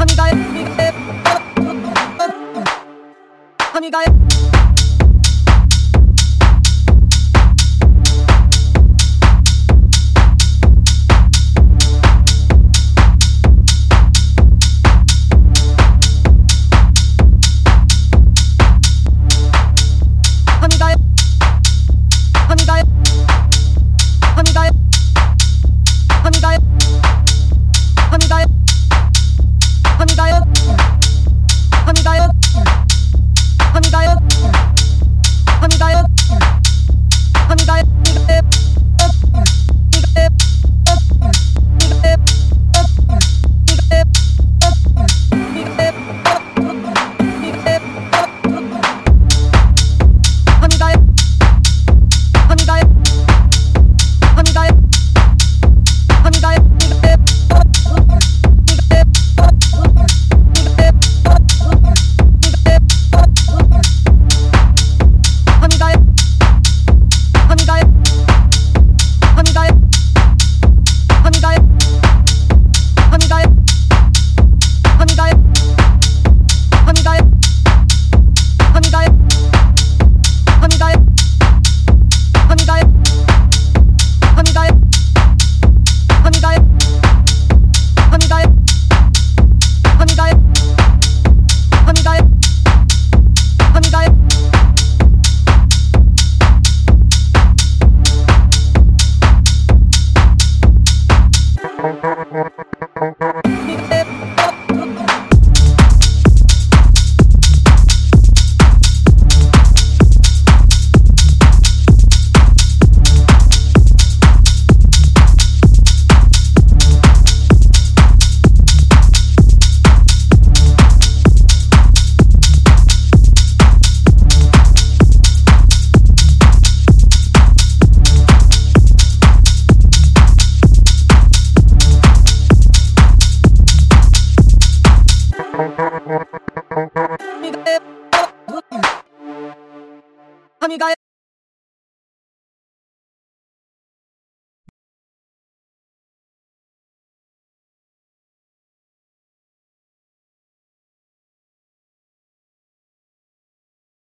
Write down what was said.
Honey, guy, honey, guy, honey, guy. I'm gonna. I'm gonna.